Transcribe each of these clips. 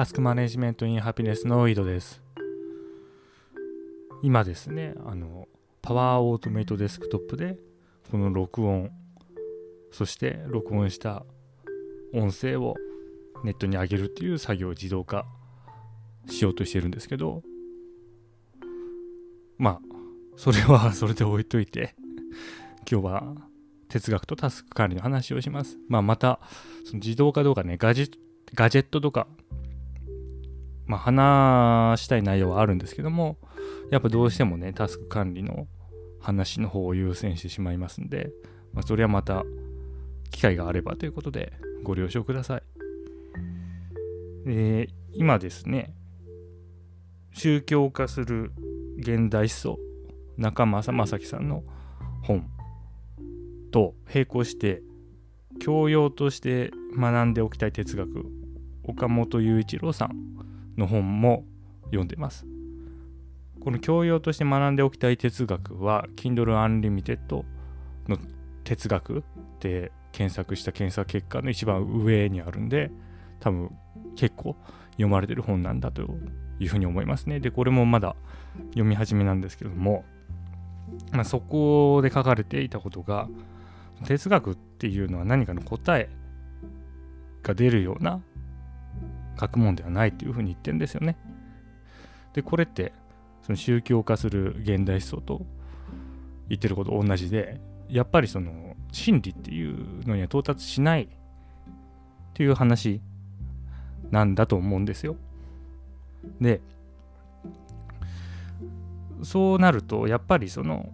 タスクマネジメントインハピネスの井戸です今ですねあのパワーオートメイトデスクトップでこの録音そして録音した音声をネットに上げるっていう作業を自動化しようとしてるんですけどまあそれは それで置いといて今日は哲学とタスク管理の話をします。まあまたその自動化どうかねガジェットとかまあ話したい内容はあるんですけどもやっぱどうしてもねタスク管理の話の方を優先してしまいますんで、まあ、それはまた機会があればということでご了承ください。で今ですね宗教化する現代思想中正正樹さんの本と並行して教養として学んでおきたい哲学岡本雄一郎さんの本も読んでます。この教養として学んでおきたい哲学は Kindle Unlimited の哲学って検索した検索結果の一番上にあるんで多分結構読まれてる本なんだというふうに思いますね。で、これもまだ読み始めなんですけども、まあ、そこで書かれていたことが哲学っていうのは何かの答えが出るような学問ではないっていうふうに言ってるんですよね。で、これってその宗教化する現代思想と言ってること同じで、やっぱりその真理っていうのには到達しないっていう話なんだと思うんですよ。で、そうなると、やっぱりその、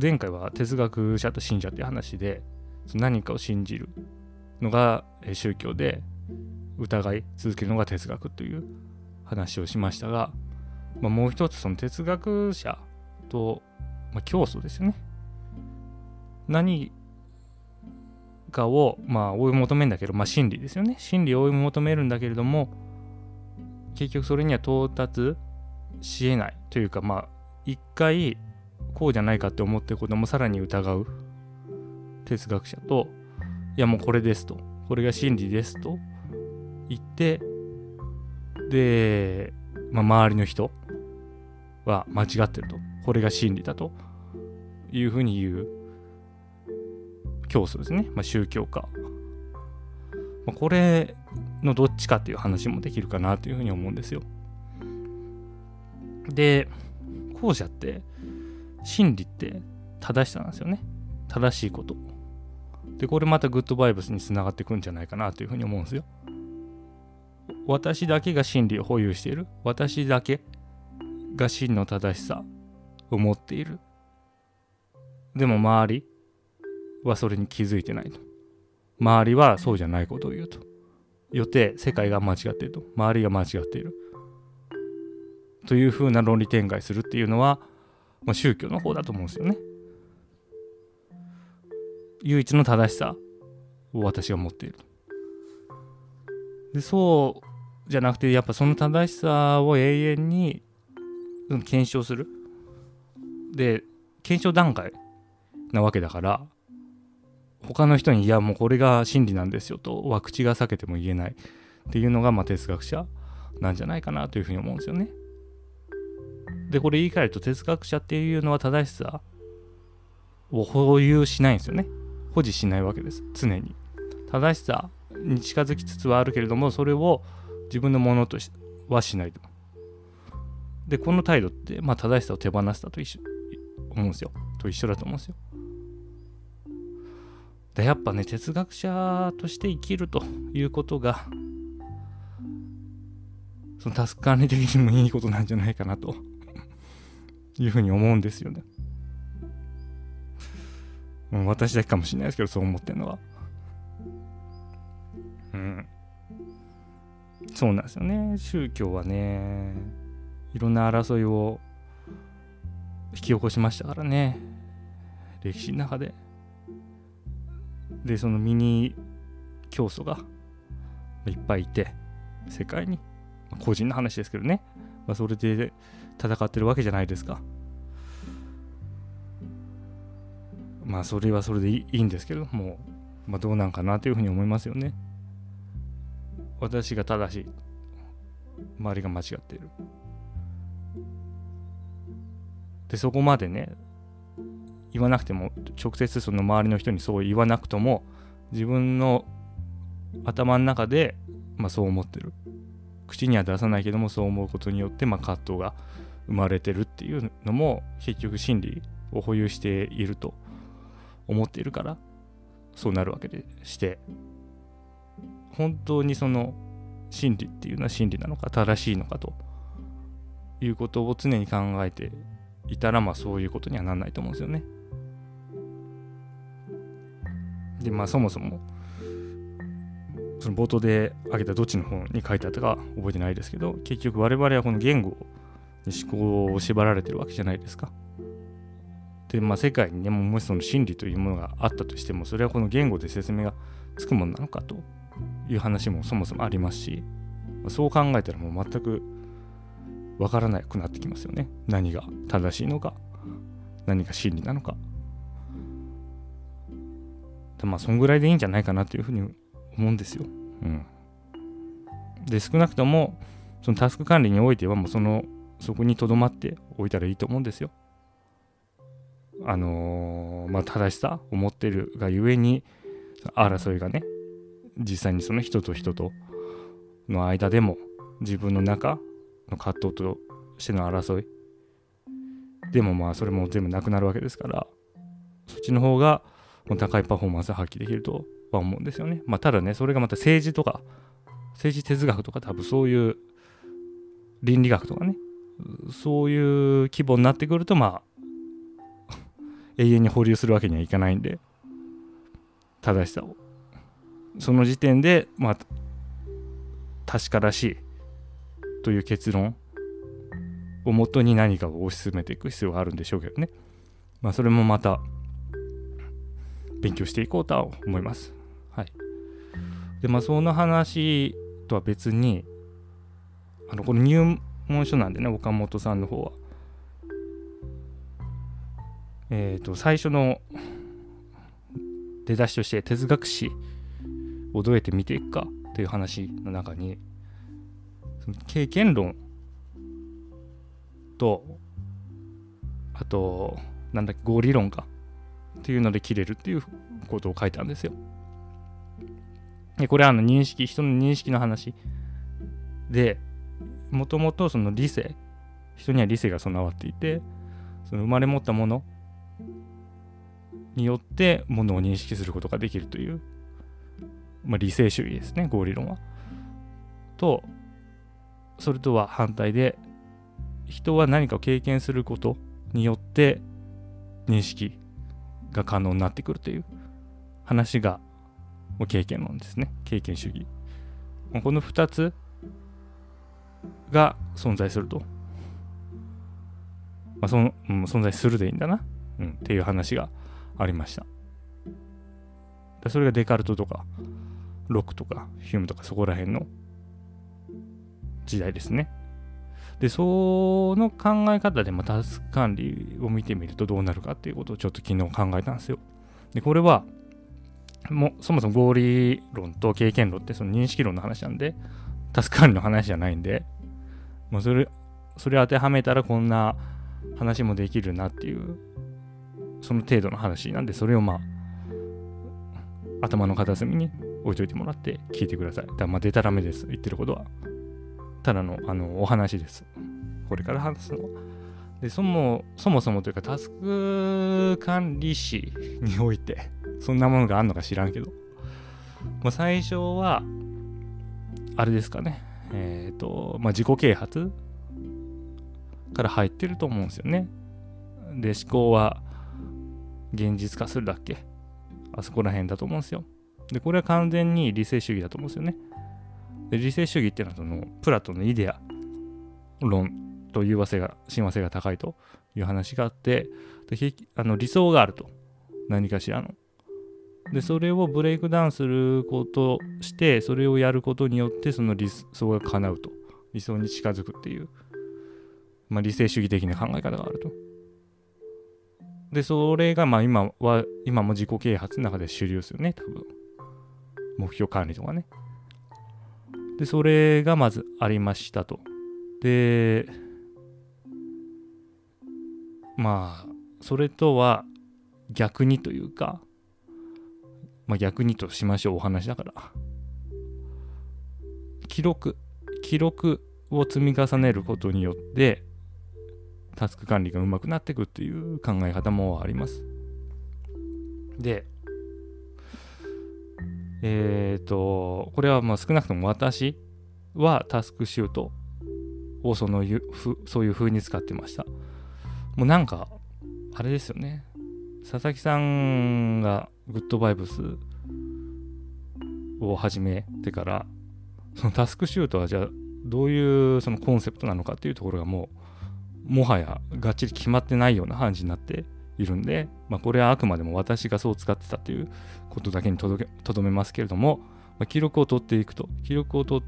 前回は哲学者と信者っていう話で、何かを信じるのが宗教で、疑い続けるのが哲学という話をしましたが、まあ、もう一つその哲学者と、まあ、教祖ですよね。何かを、まあ、追い求めるんだけど、まあ、真理ですよね。真理を追い求めるんだけれども、結局それには到達しえないというか、まあ、一回こうじゃないかって思ってることもさらに疑う哲学者と、いやもうこれですと、これが真理ですと言って、で、まあ、周りの人は間違ってると、これが真理だというふうに言う教祖ですね、まあ、宗教家。まあ、これのどっちかっていう話もできるかなというふうに思うんですよ。で、後者って真理って正しさなんですよね。正しいこと。で、これまたグッドバイブスにつながっていくんじゃないかなというふうに思うんですよ。私だけが真理を保有している。私だけが真の正しさを持っている。でも周りはそれに気づいてないと。周りはそうじゃないことを言うと。よって世界が間違っていると。周りが間違っている。というふうな論理展開するっていうのは、まあ、宗教の方だと思うんですよね。唯一の正しさを私が持っている。でそうじゃなくてやっぱその正しさを永遠に検証する。で検証段階なわけだから他の人にいやもうこれが真理なんですよとは口が裂けても言えないっていうのがまあ哲学者なんじゃないかなというふうに思うんですよね。でこれ言い換えると哲学者っていうのは正しさを保有しないんですよね。保持しないわけです常に。正しさに近づきつつはあるけれどもそれを自分のものとしはしないと。でこの態度って、まあ、正しさを手放したと一緒思うんですよ。と一緒だと思うんですよ。でやっぱね哲学者として生きるということがそのタスク管理的にもいいことなんじゃないかなというふうに思うんですよね。もう私だけかもしれないですけどそう思ってるのは。うん。そうなんですよね。宗教はね、いろんな争いを引き起こしましたからね。歴史の中で。でそのミニ教祖がいっぱいいて世界にま個人の話ですけどね、まあ、それで戦ってるわけじゃないですかまあそれはそれでいいんですけども、まあ、どうなんかなというふうに思いますよね私が正しい。周りが間違っている。でそこまでね言わなくても直接その周りの人にそう言わなくとも自分の頭の中で、まあ、そう思ってる。口には出さないけどもそう思うことによって、まあ、葛藤が生まれてるっていうのも結局真理を保有していると思っているからそうなるわけでして。本当にその真理っていうのは真理なのか正しいのかということを常に考えていたらまあそういうことにはならないと思うんですよね。でまあそもそもその冒頭で挙げたどっちの本に書いてあったか覚えてないですけど結局我々はこの言語に思考を縛られてるわけじゃないですか。でまあ世界にねもしその真理というものがあったとしてもそれはこの言語で説明がつくものなのかという話もそもそもありますしそう考えたらもう全くわからなくなってきますよね何が正しいのか何が真理なのかまあそんぐらいでいいんじゃないかなというふうに思うんですよ。うん、で少なくともそのタスク管理においてはもうそのそこにとどまっておいたらいいと思うんですよ。あのー、まあ正しさを持ってるがゆえに争いがね実際にその人と人との間でも自分の中の葛藤としての争いでもまあそれも全部なくなるわけですからそっちの方がもう高いパフォーマンスを発揮できるとは思うんですよね。まあただねそれがまた政治とか政治哲学とか多分そういう倫理学とかねそういう規模になってくるとまあ 永遠に保留するわけにはいかないんで正しさをその時点でまあ確からしいという結論をもとに何かを推し進めていく必要があるんでしょうけどね。まあそれもまた勉強していこうとは思います。はい。でまあその話とは別にあのこの入門書なんでね岡本さんの方は。えっ、ー、と最初の出だしとして哲学史をどうやって見ていくかという話の中に経験論とあとなんだっけ合理論かっていうので切れるっていうことを書いたんですよ。でこれはあの認識人の認識の話でもともとその理性人には理性が備わっていてその生まれ持ったものによってものを認識することができるというまあ、理性主義ですね合理論は。とそれとは反対で人は何かを経験することによって認識が可能になってくるという話が経験論ですね経験主義。この2つが存在すると。まあそのうん、存在するでいいんだな、うん、っていう話がありました。それがデカルトとかロックとかヒュームとかそこら辺の時代ですね。で、その考え方で、まタスク管理を見てみるとどうなるかっていうことをちょっと昨日考えたんですよ。で、これは、もうそもそも合理論と経験論ってその認識論の話なんで、タスク管理の話じゃないんで、まあ、それ、それ当てはめたらこんな話もできるなっていう、その程度の話なんで、それをまあ、頭の片隅に置いといてもらって聞いてください。だまあ、でたらめです。言ってることは。ただの、あの、お話です。これから話すのは。で、そも、そもそもというか、タスク管理士において、そんなものがあるのか知らんけど、まあ、最初は、あれですかね。えっ、ー、と、まあ、自己啓発から入ってると思うんですよね。で、思考は現実化するだっけあそこら辺だと思うんですよ。で、これは完全に理性主義だと思うんですよね。で理性主義っていうのはそのプラトンのイデア論と融和性が親和性が高いという話があってであの理想があると何かしらの。でそれをブレイクダウンすることしてそれをやることによってその理想が叶うと理想に近づくっていう、まあ、理性主義的な考え方があると。でそれがまあ今は今も自己啓発の中で主流ですよね多分。目標管理とかね。で、それがまずありましたと。で、まあ、それとは逆にというか、まあ逆にとしましょう、お話だから。記録、記録を積み重ねることによって、タスク管理がうまくなっていくっていう考え方もあります。で、えっ、ー、と、これはまあ少なくとも私はタスクシュートをそのふそういう風に使ってました。もうなんか、あれですよね。佐々木さんがグッドバイブスを始めてから、そのタスクシュートはじゃあどういうそのコンセプトなのかっていうところがもうもはやがっちり決まってないような感じになっているんで、まあ、これはあくまでも私がそう使ってたっていうことだけにとどめますけれども、まあ、記録を取っていくと。記録を取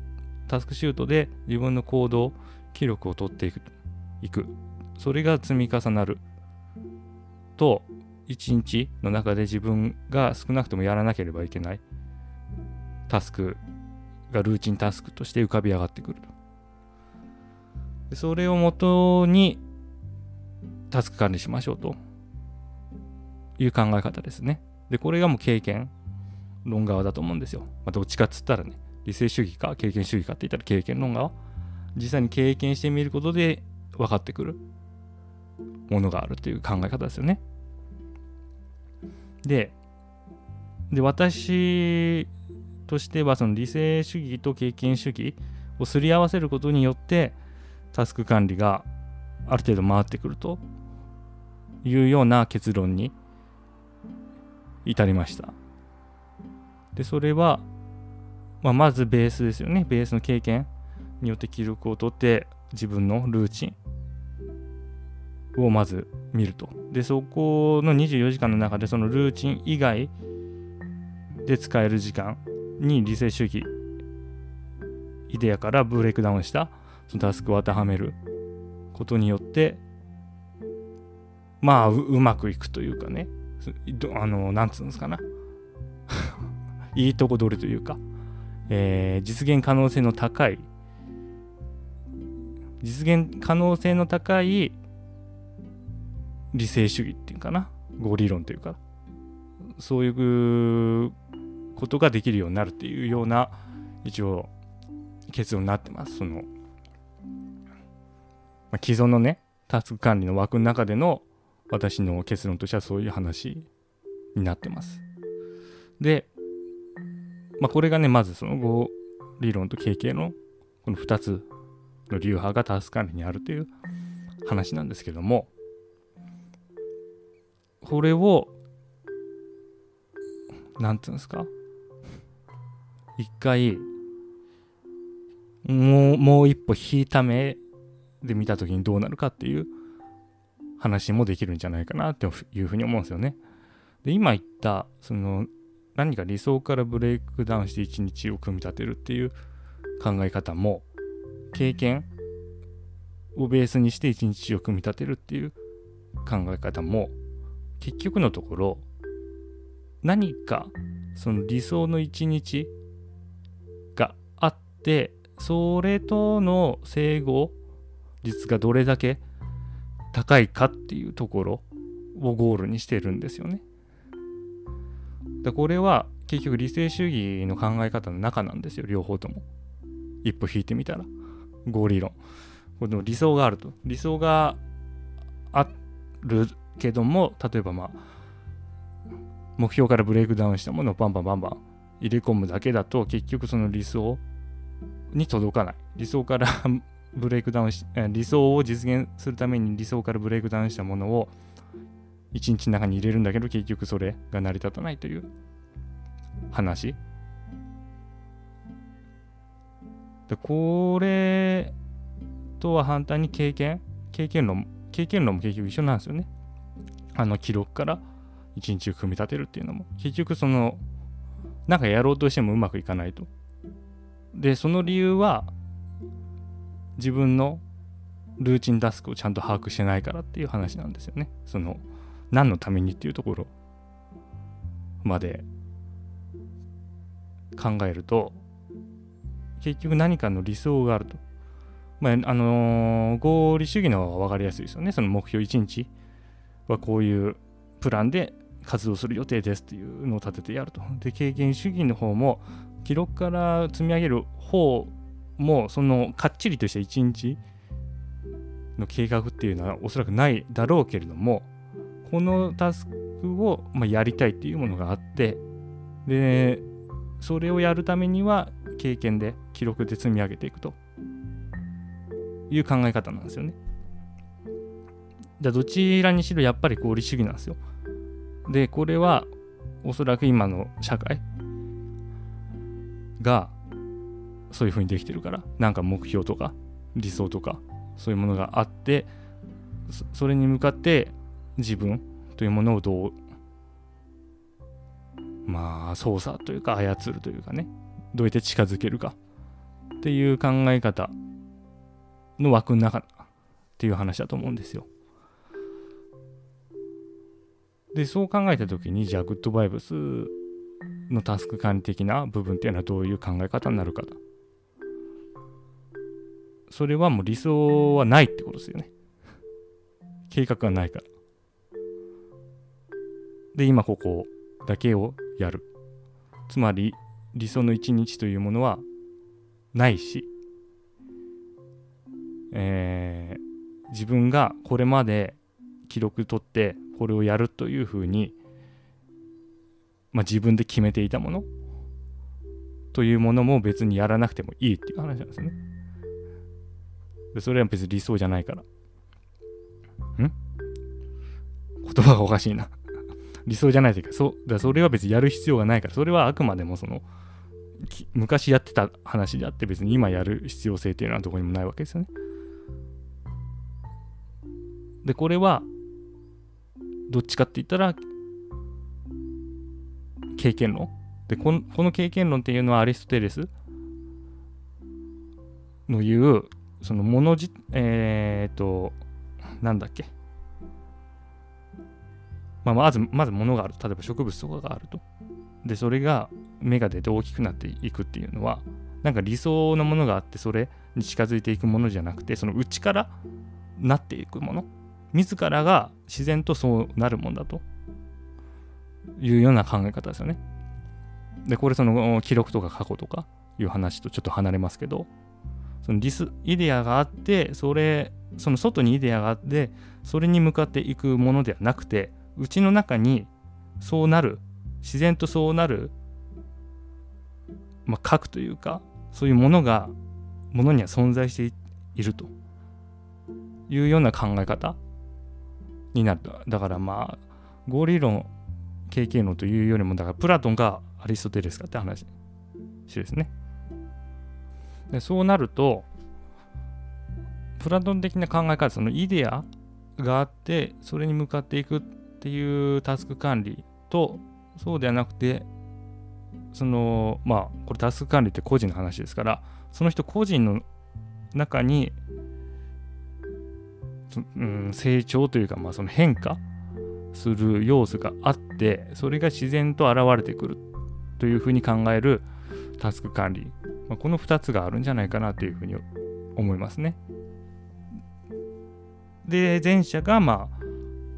タスクシュートで自分の行動記録を取っていく。いくそれが積み重なる。と一日の中で自分が少なくともやらなければいけない。タスクがルーチンタスクとして浮かび上がってくる。とそれをもとにタスク管理しましょうと。いう考え方ですね。で、これがもう経験論側だと思うんですよ。まあ、どっちかっつったらね、理性主義か経験主義かって言ったら経験論側。実際に経験してみることで分かってくるものがあるっていう考え方ですよね。で、で私としてはその理性主義と経験主義をすり合わせることによってタスク管理がある程度回ってくるというような結論に至りました。で、それは、まあ、まずベースですよね。ベースの経験によって記録を取って自分のルーチンをまず見ると。で、そこの24時間の中でそのルーチン以外で使える時間に理性主義イデアからブレイクダウンしたそのタスクを当てはめることによってまあうまくいくというかねあの、なんつうんですかな。いいとこ取りというか、えー、実現可能性の高い、実現可能性の高い理性主義っていうかな。合理論というか、そういうことができるようになるっていうような、一応、結論になってます。その、まあ、既存のね、タスク管理の枠の中での私の結論としてはそういう話になってます。で、まあ、これがね、まずその後、理論と経験のこの2つの流派がタスク管理にあるという話なんですけども、これを、なんていうんですか、一回、もう、もう一歩引いた目で見た時にどうなるかっていう話もできるんじゃないかなっていうふうに思うんですよね。で、今言った、その、何か理想からブレイクダウンして一日を組み立てるっていう考え方も、経験をベースにして一日を組み立てるっていう考え方も、結局のところ、何かその理想の一日があって、それとの整合率がどれだけ高いかっていうところをゴールにしてるんですよね。でこれは結局理性主義の考え方の中なんですよ両方とも。一歩引いてみたら合理論。この理想があると。理想があるけども例えばまあ目標からブレイクダウンしたものをバンバンバンバン入れ込むだけだと結局その理想に届かない。理想からブレイクダウンし、理想を実現するために理想からブレイクダウンしたものを一日の中に入れるんだけど結局それが成り立たないという話。で、これとは反対に経験？経験論、経験論も結局一緒なんですよね。あの記録から一日を組み立てるっていうのも結局そのなんかやろうとしてもうまくいかないと。で、その理由は自分のルーチンタスクをちゃんと把握してないからっていう話なんですよね。その何のためにっていうところまで考えると結局何かの理想があると。まあ、あのー、合理主義の方が分かりやすいですよね。その目標1日はこういうプランで活動する予定ですっていうのを立ててやると。で、経験主義の方も、記録から積み上げる方もう、そのかっちりとした1日の計画っていうのはおそらくないだろうけれども、このタスクを、まあ、やりたいっていうものがあって、で、それをやるためには経験で記録で積み上げていくという考え方なんですよね。じゃあどちらにしろやっぱり合理主義なんですよ。で、これはおそらく今の社会がそういうふうにできてるから、なんか目標とか理想とかそういうものがあって、それに向かって自分というものをどうまあ操作というか操るというかねどうやって近づけるかっていう考え方の枠の中っていう話だと思うんですよ。で、そう考えた時に、じゃあ、グッドバイブスのタスク管理的な部分っていうのはどういう考え方になるかと。それはもう理想はないってことですよね。計画がないから。で、今ここだけをやる。つまり、理想の一日というものはないし、えー、自分がこれまで記録取ってこれをやるというふうに、まあ、自分で決めていたものというものも別にやらなくてもいいっていう話なんですね。それは別に理想じゃないから。ん？言葉がおかしいな 理想じゃないというか、そだそれは別にやる必要がないから、それはあくまでもその、昔やってた話であって別に今やる必要性っていうのはどこにもないわけですよね。で、これは、どっちかって言ったら、経験論。で、このこの経験論っていうのはアリストテレスの言う、そのものじ、えっ、と、なんだっけ。まあ、まず、まず物がある。例えば植物とかがあると。で、それが芽が出て大きくなっていくっていうのは、なんか理想のものがあって、それに近づいていくものじゃなくて、その内からなっていくもの。自らが自然とそうなるもんだというような考え方ですよね。で、これその記録とか過去とかいう話とちょっと離れますけど、そのリス、イデアがあって、それ、その外にイデアがあって、それに向かっていくものではなくて、うちの中にそうなる、自然とそうなる、まあ、核というか、そういうものが、ものには存在していると。いうような考え方になるだからまあ合理論経験論というよりもだからプラトンがアリストテレスかって話ですね。でそうなるとプラトン的な考え方そのイデアがあってそれに向かっていくっていうタスク管理とそうではなくてそのまあこれタスク管理って個人の話ですからその人個人の中にうん、成長というか、まあ、その変化する要素があってそれが自然と現れてくるというふうに考えるタスク管理、まあ、この2つがあるんじゃないかなというふうに思いますね。で前者がまあ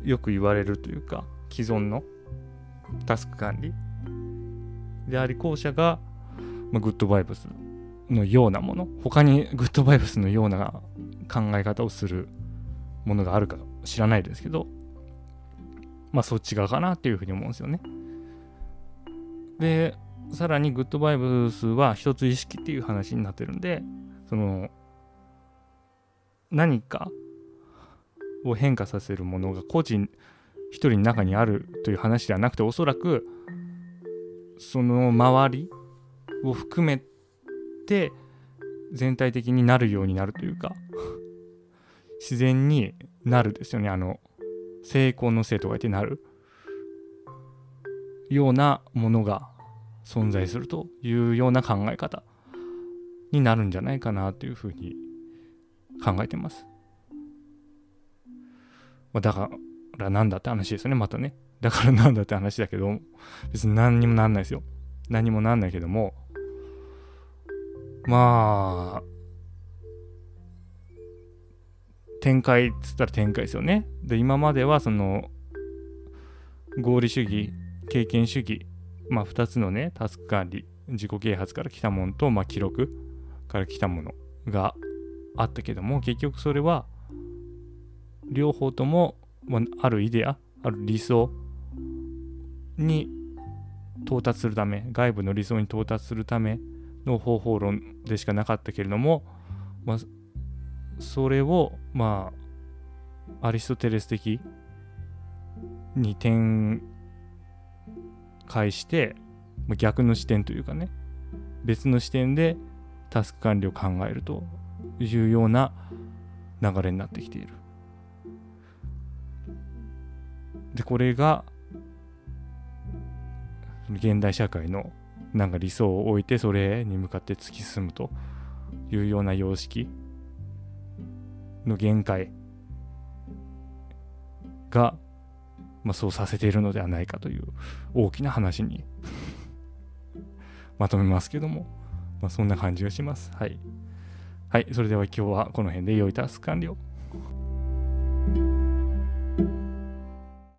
よく言われるというか既存のタスク管理であり後者が、まあ、グッドバイブスのようなもの他にグッドバイブスのような考え方をするものがあるか知らないですけど、まあそっち側かなっていうふうに思うんですよね。で、さらにグッドバイブスは一つ意識っていう話になってるんで、その、何かを変化させるものが個人一人の中にあるという話ではなくて、おそらくその周りを含めて全体的になるようになるというか自然になるですよね。あの、成功のせいとか言ってなるようなものが存在するというような考え方になるんじゃないかなというふうに考えてます。ま、だからなんだって話ですよね、またね。だからなんだって話だけど、別に何にもなんないですよ。何にもなんないけども、まあ展開っつったら展開ですよね。で今まではその合理主義経験主義まあ2つのねタスク管理自己啓発から来たものと、まあ、記録から来たものがあったけども結局それは両方とも、まあ、あるイデアある理想に到達するため外部の理想に到達するための方法論でしかなかったけれども、まあ、それをまあアリストテレス的に展開して逆の視点というかね別の視点でタスク管理を考えるというような流れになってきている。でこれが現代社会のなんか理想を置いてそれに向かって突き進むというような様式の限界が、まあ、そうさせているのではないかという大きな話にまとめますけども、まあ、そんな感じがします。はい。はい、それでは今日はこの辺で良いタスク完了。